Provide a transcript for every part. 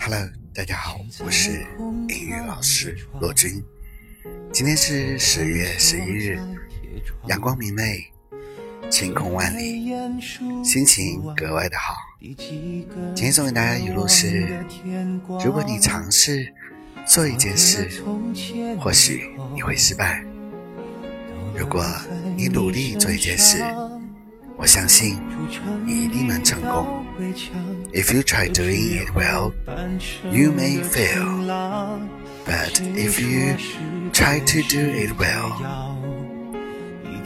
Hello，大家好，我是英语老师骆军。今天是十月十一日，阳光明媚，晴空万里，心情格外的好。今天送给大家语录是：如果你尝试做一件事，或许你会失败；如果你努力做一件事，我相信你一定能成功。If you try doing it well, you may fail. But if you try to do it well,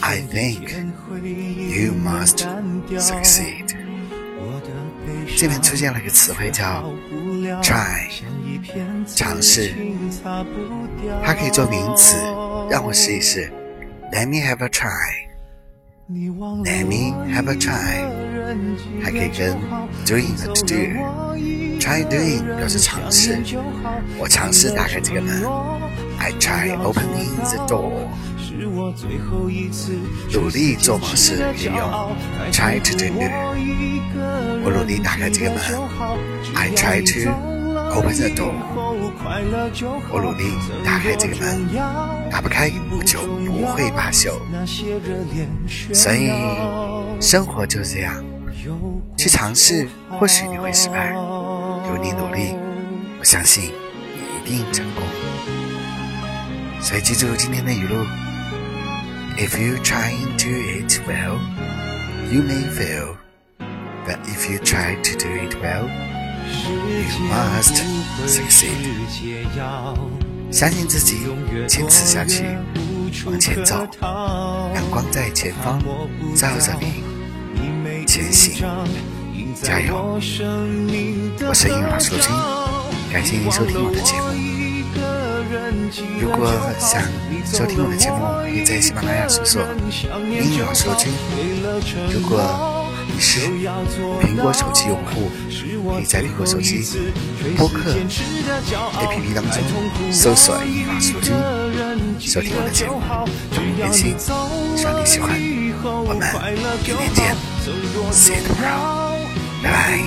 I think you must succeed. 这边出现了一个词汇叫 try，尝试，它可以做名词，让我试一试。Let me have a try. Let me have a try，还可以跟 doing 和 to do，try doing 表示尝试，我尝试打开这个门，I try opening the door。努力做某事可以用 try to do，我努力打开这个门，I try to。Open the door，我努力打开这个门，打不开我就不会罢休。所以生活就是这样，去尝试，或许你会失败，有你努力，我相信你一定成功。所以记住今天的语录：If you try to do it well, you may fail. But if you try to do it well, You must succeed. 相信自己，坚持下去，往前走，阳光在前方照着你前行，加油！我是英语老师金，感谢您收听我的节目。如果想收听我的节目，可以在喜马拉雅搜索“英语老师金”。如果你是苹果手机用户，可以在苹果手机播客 APP 当中搜索“英语老师君”，收听我的节目，同步更新。希望你喜欢，我们明天见，See you tomorrow，拜拜。